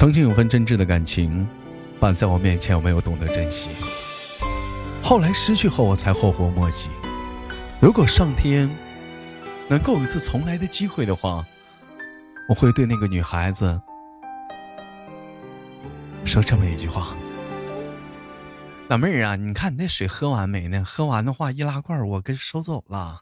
曾经有份真挚的感情，摆在我面前，我没有懂得珍惜。后来失去后，我才后悔莫及。如果上天能够有一次重来的机会的话，我会对那个女孩子说这么一句话：老妹儿啊，你看你那水喝完没呢？喝完的话，易拉罐我给收走了。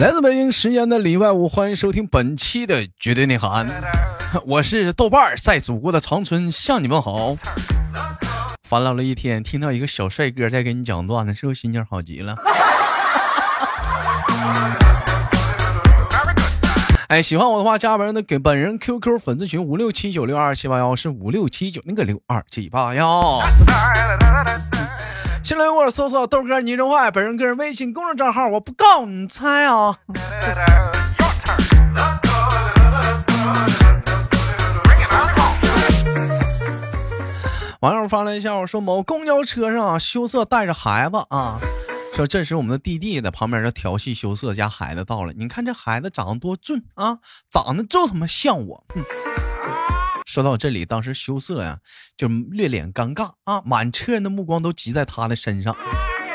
来自北京时间的礼拜五，欢迎收听本期的绝对内涵。我是豆瓣儿，在祖国的长春向你们好。烦恼了一天，听到一个小帅哥在给你讲段子，是不是心情好极了？哎，喜欢我的话，加本人的给本人 QQ 粉丝群五六七九六二七八幺，是五六七九那个六二七八幺。新来我搜索豆哥你真坏，本人个人微信公众账号，我不告你猜啊。网友发来一下，我说某公交车上羞涩带着孩子啊，说这时我们的弟弟在旁边的调戏羞涩家孩子到了，你看这孩子长得多俊啊，长得就他妈像我。说到这里，当时羞涩呀就略脸尴尬啊，满车人的目光都集在他的身上。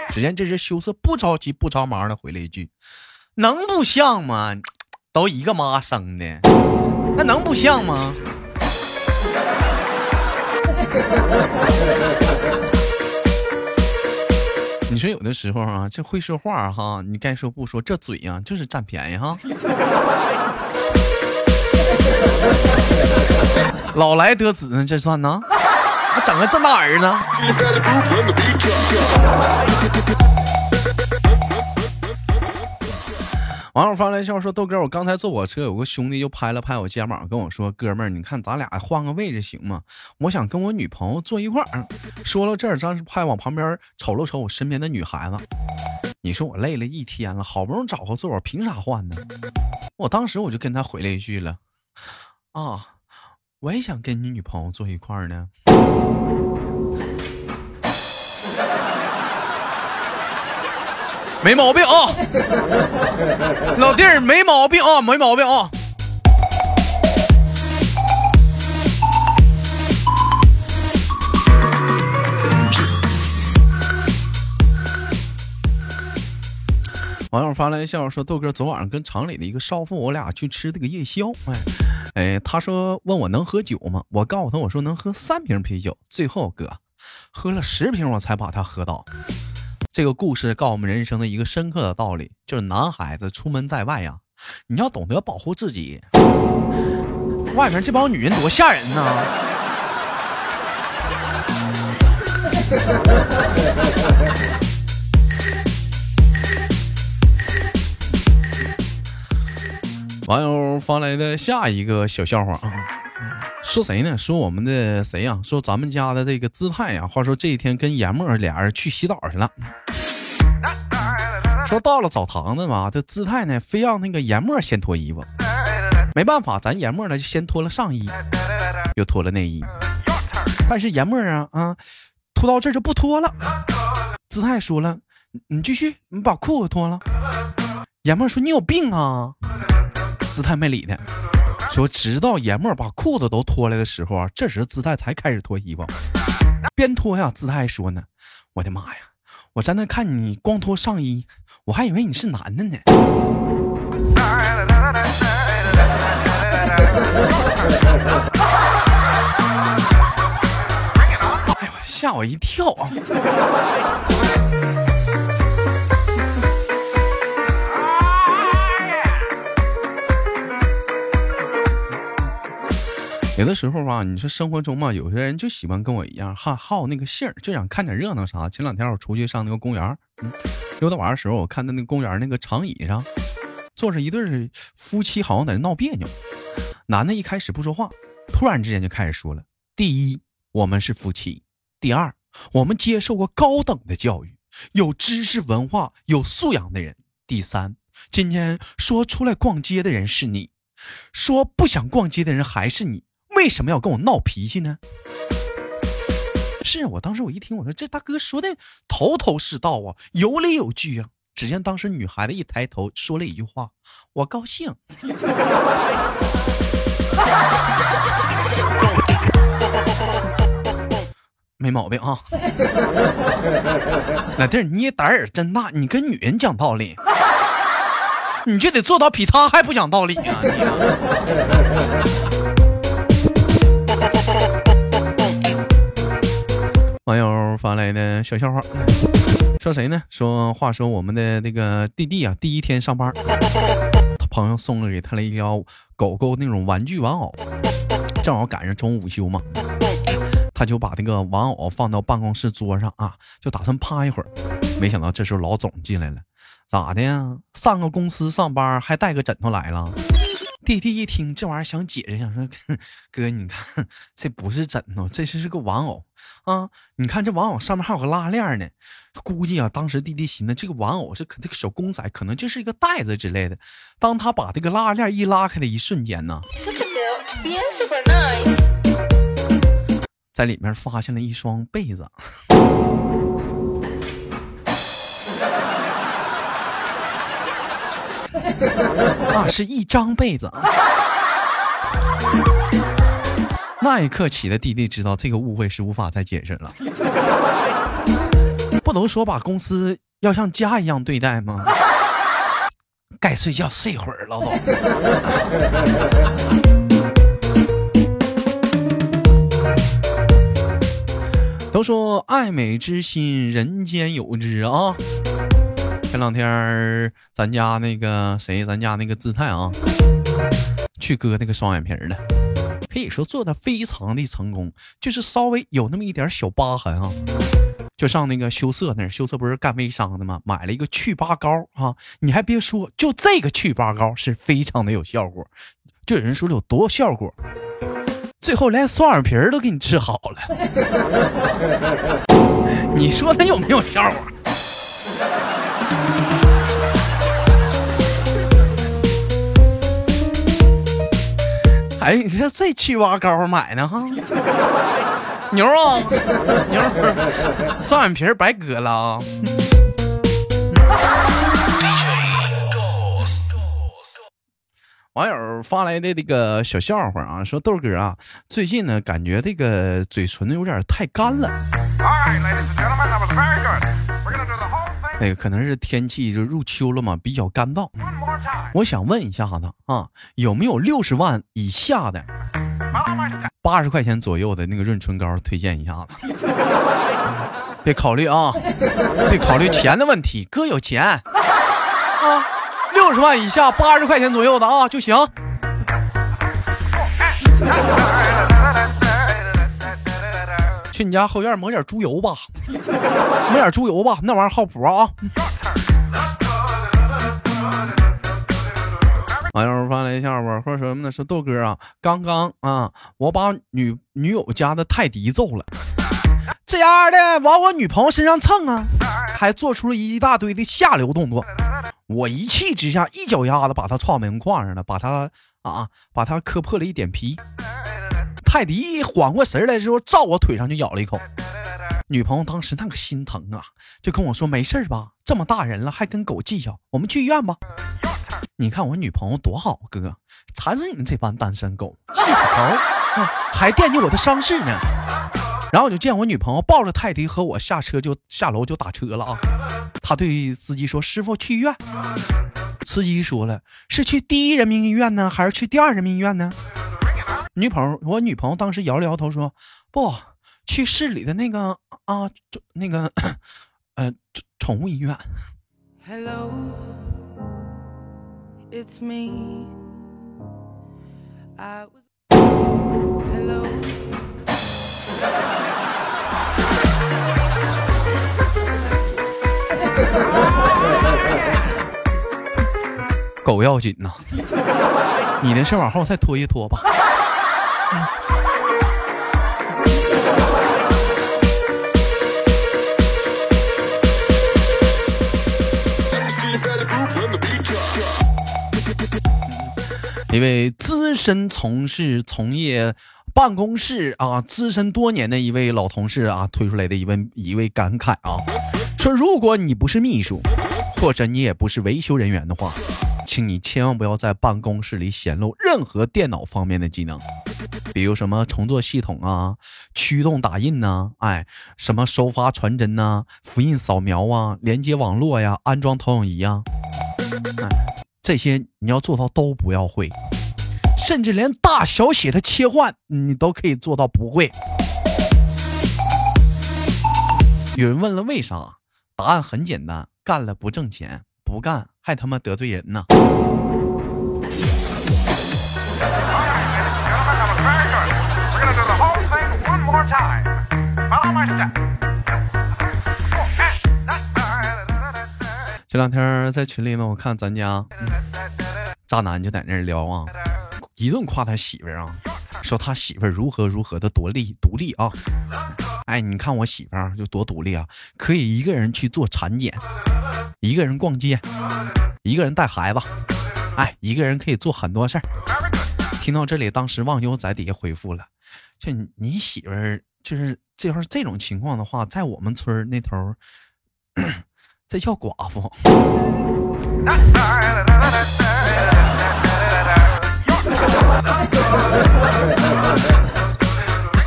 只见这只羞涩不着急不着忙的回了一句：“能不像吗？都一个妈生的，那能不像吗？” 你说有的时候啊，这会说话哈，你该说不说，这嘴呀就是占便宜哈。老来得子，这算呢？还整个这大儿子。网友发来笑说：“豆哥，我刚才坐我车，有个兄弟就拍了拍我肩膀，跟我说：‘哥们儿，你看咱俩换个位置行吗？我想跟我女朋友坐一块儿。’说到这儿，张时拍往旁边瞅了瞅我身边的女孩子。你说我累了一天了，好不容易找个座，我凭啥换呢？我当时我就跟他回了一句了：啊，我也想跟你女朋友坐一块儿呢。”没毛病啊，老弟儿没毛病啊，没毛病啊。网友发来笑说：“豆哥，昨晚上跟厂里的一个少妇，我俩去吃这个夜宵。哎，哎，他说问我能喝酒吗？我告诉他，我说能喝三瓶啤酒。最后哥喝了十瓶，我才把他喝倒。”这个故事告诉我们人生的一个深刻的道理，就是男孩子出门在外呀，你要懂得保护自己。外面这帮女人多吓人呐！网友发来的下一个小笑话啊。说谁呢？说我们的谁呀？说咱们家的这个姿态呀。话说这一天跟严墨俩人去洗澡去了。说到了澡堂子嘛，这姿态呢，非让那个严墨先脱衣服。没办法，咱严墨呢就先脱了上衣，又脱了内衣。但是严墨啊啊，脱到这就不脱了。姿态说了，你继续，你把裤子脱了。严墨说你有病啊。姿态没理他。说直到严墨把裤子都脱了的时候啊，这时姿态才开始脱衣服，边脱呀，姿态说呢：“我的妈呀，我在那看你光脱上衣，我还以为你是男的呢。”哎呦，吓我一跳啊！有的时候吧，你说生活中嘛，有些人就喜欢跟我一样，哈好那个性儿，就想看点热闹啥。前两天我出去上那个公园，嗯，溜达玩的时候，我看到那个公园那个长椅上坐着一对夫妻，好像在那闹别扭。男的一开始不说话，突然之间就开始说了：第一，我们是夫妻；第二，我们接受过高等的教育，有知识、文化、有素养的人；第三，今天说出来逛街的人是你，说不想逛街的人还是你。为什么要跟我闹脾气呢？是我当时我一听，我说这大哥说的头头是道啊，有理有据啊。只见当时女孩子一抬头说了一句话：“我高兴。”没毛病啊。老弟儿，你胆儿真大，你跟女人讲道理，你就得做到比他还不讲道理啊！你。网发来的小笑话。说谁呢？说话说我们的那个弟弟啊，第一天上班，他朋友送了给他了一条狗狗那种玩具玩偶，正好赶上中午午休嘛，他就把那个玩偶放到办公室桌上啊，就打算趴一会儿。没想到这时候老总进来了，咋的呀？上个公司上班还带个枕头来了？弟弟一听这玩意儿，想解释，想说 哥，你看这不是枕头，这是是个玩偶啊！你看这玩偶上面还有个拉链呢，估计啊，当时弟弟寻思这个玩偶是可这个小公仔，可能就是一个袋子之类的。当他把这个拉链一拉开的一瞬间呢，在里面发现了一双被子。啊，是一张被子。那一刻起的弟弟知道这个误会是无法再解释了。不都说把公司要像家一样对待吗？该睡觉睡会儿，老总。都说爱美之心，人间有之啊。前两天咱家那个谁，咱家那个姿态啊，去割那个双眼皮了，可以说做的非常的成功，就是稍微有那么一点小疤痕啊，就上那个羞涩那儿，羞涩不是干微商的吗？买了一个去疤膏啊，你还别说，就这个去疤膏是非常的有效果，就有人说有多效果，最后连双眼皮都给你治好了，你说他有没有效果？哎，你说这去疤膏买的哈？牛啊，牛！双眼皮白割了啊！网友发来的这个小笑话啊，说豆哥啊，最近呢感觉这个嘴唇子有点太干了。那个可能是天气就入秋了嘛，比较干燥。我想问一下子啊，有没有六十万以下的八十块钱左右的那个润唇膏推荐一下子？别考虑啊，别考虑钱的问题，哥有钱啊，六十万以下八十块钱左右的啊就行。去你家后院抹点猪油吧，抹点猪油吧，那玩意儿靠谱啊！网友发来一笑话，说什么呢？说豆哥啊，刚刚啊，我把女女友家的泰迪揍了，这样的往我女朋友身上蹭啊，还做出了一大堆的下流动作。我一气之下，一脚丫子把他撞门框上了，把他啊，把他磕破了一点皮。泰迪缓过神来之后，照我腿上就咬了一口。女朋友当时那个心疼啊，就跟我说：“没事吧？这么大人了还跟狗计较，我们去医院吧。”你看我女朋友多好，哥，馋死你们这帮单身狗，气死头！还惦记我的伤势呢。然后我就见我女朋友抱着泰迪和我下车，就下楼就打车了啊。他对司机说：“师傅，去医院。”司机说了：“是去第一人民医院呢，还是去第二人民医院呢？”女朋友，我女朋友当时摇了摇头说：“不去市里的那个啊，那个呃宠物医院。” Hello, it's me. I was Hello. 狗要紧呐，你的事往后再拖一拖吧。一位资深从事从业办公室啊资深多年的一位老同事啊推出来的一位一位感慨啊，说如果你不是秘书，或者你也不是维修人员的话，请你千万不要在办公室里显露任何电脑方面的技能，比如什么重做系统啊、驱动打印呐，哎，什么收发传真呐、复印扫描啊、连接网络呀、安装投影仪呀，哎，这些你要做到都不要会。甚至连大小写的切换，你都可以做到不会。有人问了为啥？答案很简单：干了不挣钱，不干还他妈得罪人呢。这两天在群里呢，我看咱家渣男就在那聊啊。一顿夸他媳妇儿啊，说他媳妇儿如何如何的独立独立啊！哎，你看我媳妇儿就多独立啊，可以一个人去做产检，一个人逛街，一个人带孩子，哎，一个人可以做很多事儿。听到这里，当时忘忧在底下回复了：“这你媳妇儿就是这要是这种情况的话，在我们村那头，这叫寡妇。”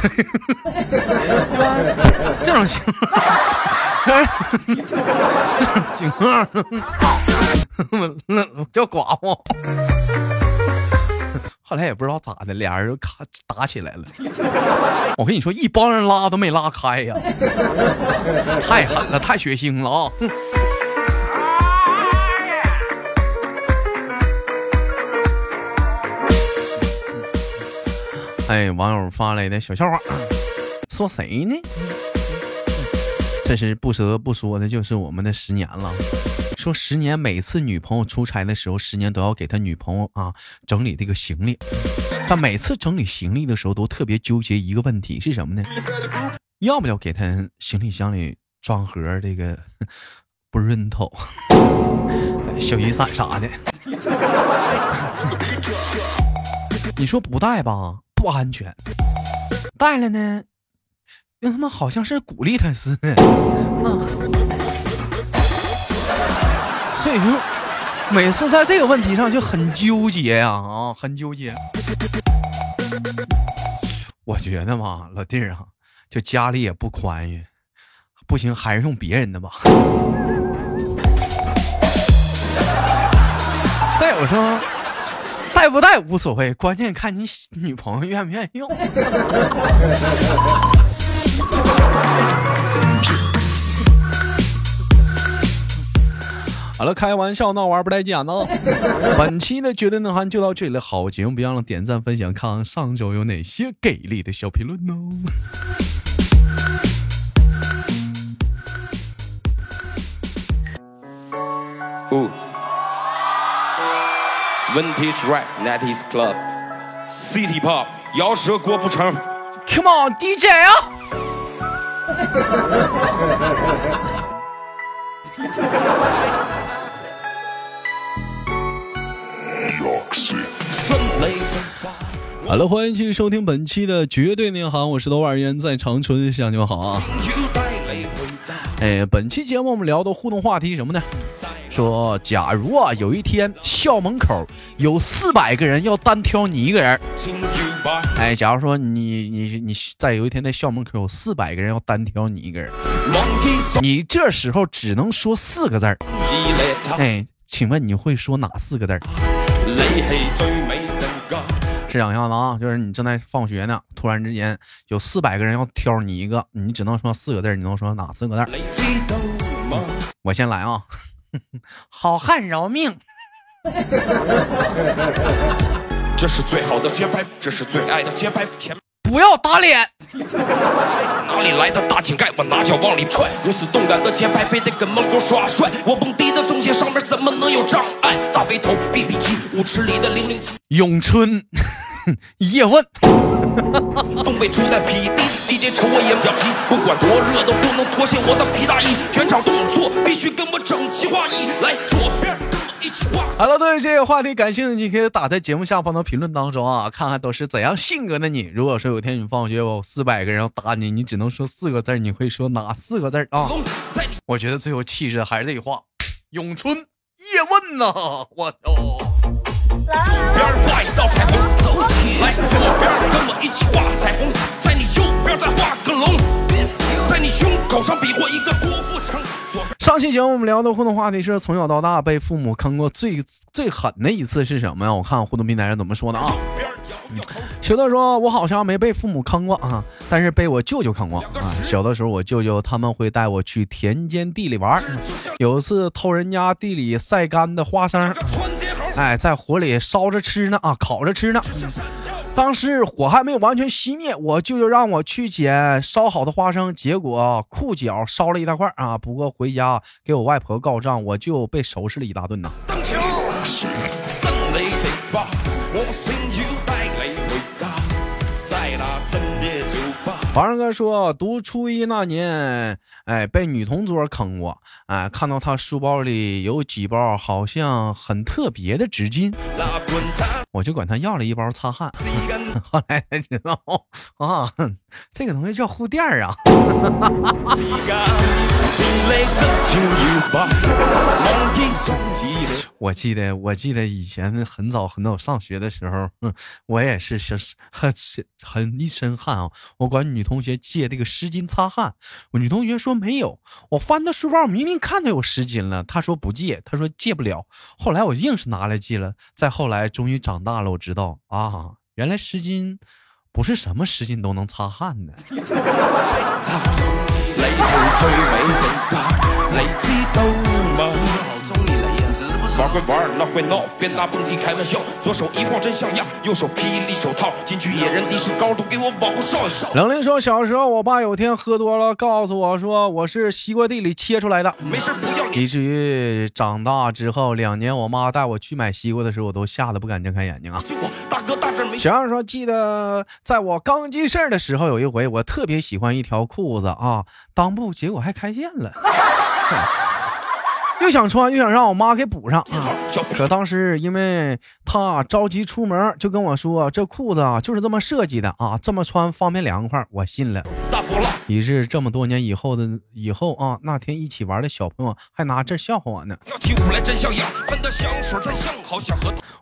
这种情况，这种情况，那 叫寡妇。后来也不知道咋的，俩人就咔打起来了。我跟你说，一帮人拉都没拉开呀，太狠了，太血腥了啊！哎，网友发来的小笑话，说谁呢？这是不得不说的，就是我们的十年了。说十年每次女朋友出差的时候，十年都要给他女朋友啊整理这个行李。但每次整理行李的时候，都特别纠结一个问题是什么呢？要不要给他行李箱里装盒这个 不润头、小雨伞啥的？你说不带吧？不安全，带了呢，那他妈好像是鼓励他似的，所以说，每次在这个问题上就很纠结呀，啊，很纠结。我觉得嘛，老弟儿啊，就家里也不宽裕，不行还是用别人的吧。再有说。带不带无所谓，关键看你女朋友愿不愿意用。好了，开玩笑，闹玩不带讲的。本期的绝对内涵就到这里了，好节目别忘了点赞分享，看看上周有哪些给力的小评论哦。Vintage rap, nineties club, city pop，摇舌郭富城，Come on DJ 啊！好了，欢迎继续收听本期的绝对内行，我是豆瓣烟，在长春向你们好啊！哎，本期节目我们聊的互动话题什么呢？说，假如啊，有一天校门口有四百个人要单挑你一个人，哎，假如说你你你在有一天在校门口有四百个人要单挑你一个人，你这时候只能说四个字儿，哎，请问你会说哪四个字儿？是想一下子啊，就是你正在放学呢，突然之间有四百个人要挑你一个，你只能说四个字，你能说哪四个字儿？我先来啊。好汉饶命！这是最好的节拍，这是最爱的节拍。前不要打脸！哪里来的大井盖？我拿脚往里踹。如此动感的节拍，非得跟门口耍帅。我蹦迪的中间上面怎么能有障碍？大背头，B B 机，舞池里的零零七。咏春，叶问。东北出的皮弟，DJ 瞅我也不急，不管多热都不能脱下我的皮大衣。全场动作必须跟我整齐划一，来左边。好了，对于这个话题感兴趣，你可以打在节目下方的评论当中啊，看看都是怎样性格的你。如果说有天你放学有四百个人要打你，你只能说四个字，你会说哪四个字啊？我觉得最有气质还是这句话：咏春叶问呐！我哦。一起画彩虹，在你右边再画个龙，在你胸口上比划一个郭富城。上期节目我们聊的互动话题是从小到大被父母坑过最最狠的一次是什么呀？我看互动平台上怎么说的啊？小的说，我好像没被父母坑过啊，但是被我舅舅坑过啊。小的时候，我舅舅他们会带我去田间地里玩，有一次偷人家地里晒干的花生。哎，在火里烧着吃呢啊，烤着吃呢。当时火还没有完全熄灭，我舅舅让我去捡烧好的花生，结果裤脚烧了一大块啊。不过回家给我外婆告状，我就被收拾了一大顿呢。皇上哥说，读初一那年，哎，被女同桌坑过，哎，看到他书包里有几包好像很特别的纸巾，我就管他要了一包擦汗。后来才知道啊，这个东西叫护垫啊。我记得，我记得以前很早很早上学的时候，嗯，我也是是很很一身汗啊。我管女同学借这个湿巾擦汗，我女同学说没有。我翻她书包，明明看到有湿巾了，她说不借，她说借不了。后来我硬是拿来借了。再后来，终于长大了，我知道啊，原来湿巾不是什么湿巾都能擦汗的。玩归玩，闹归闹，别拿蹦迪开玩笑。左手一晃真像样，右手霹雳手套。进去野人的士高，都给我往后稍一稍。冷林说，小时候我爸有天喝多了，告诉我说我是西瓜地里切出来的。没事不要以至于长大之后两年，我妈带我去买西瓜的时候，我都吓得不敢睁开眼睛啊。大哥大侄没。小样说，记得在我刚记事儿的时候，有一回我特别喜欢一条裤子啊，裆部结果还开线了。又想穿，又想让我妈给补上。可当时因为她着急出门，就跟我说这裤子啊就是这么设计的啊，这么穿方便凉快。我信了。于是这么多年以后的以后啊，那天一起玩的小朋友还拿这笑话我呢。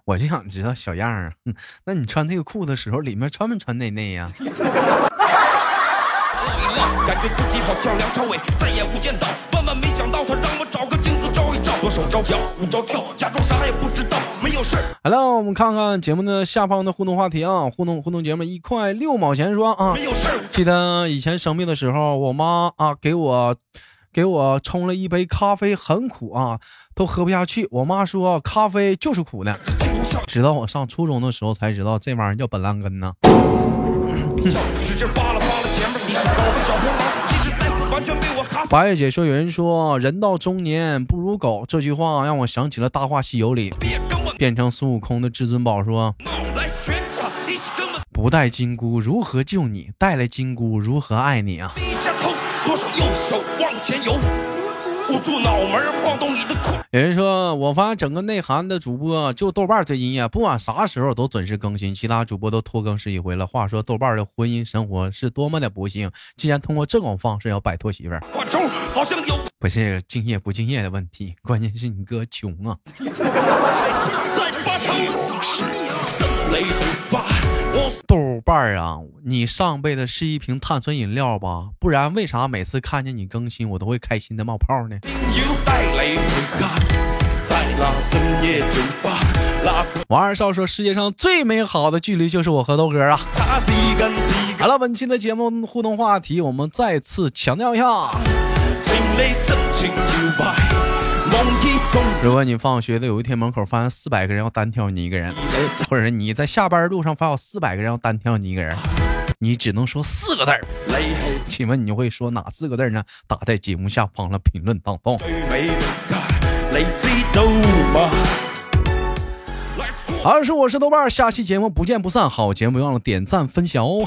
我就想知道小样儿，那你穿这个裤子的时候，里面穿没穿内内呀？感觉自己好像梁朝伟，再也无间道。万万没想到，他让我找个。左手招跳，右招跳，假装啥也不知道。没有事儿。好了，我们看看节目的下方的互动话题啊，互动互动节目一块六毛钱说啊。没有事儿。记得以前生病的时候，我妈啊给我给我冲了一杯咖啡，很苦啊，都喝不下去。我妈说咖啡就是苦的。直到我上初中的时候才知道，这玩意儿叫本拉根呢。白月姐说：“有人说人到中年不如狗，这句话让我想起了《大话西游》里变成孙悟空的至尊宝说：‘不带金箍如何救你？带了金箍如何爱你啊？’”地下左手右手右往前游捂住脑门，晃动你的有人说，我发现整个内涵的主播就豆瓣最敬业，不管啥时候都准时更新，其他主播都拖更十几回了。话说豆瓣的婚姻生活是多么的不幸，竟然通过这种方式要摆脱媳妇儿。不是敬业不敬业的问题，关键是你哥穷啊。豆瓣儿啊，你上辈子是一瓶碳酸饮料吧？不然为啥每次看见你更新，我都会开心的冒泡呢？王二少说：“世界上最美好的距离就是我和豆哥啊！”好了，本期的节目互动话题，我们再次强调一下。如果你放学的有一天门口发现四百个人要单挑你一个人，或者是你在下班路上发现四百个人要单挑你一个人，你只能说四个字儿。请问你会说哪四个字呢？打在节目下方的评论当中。好，是我是豆瓣，下期节目不见不散。好节目别忘了点赞分享哦。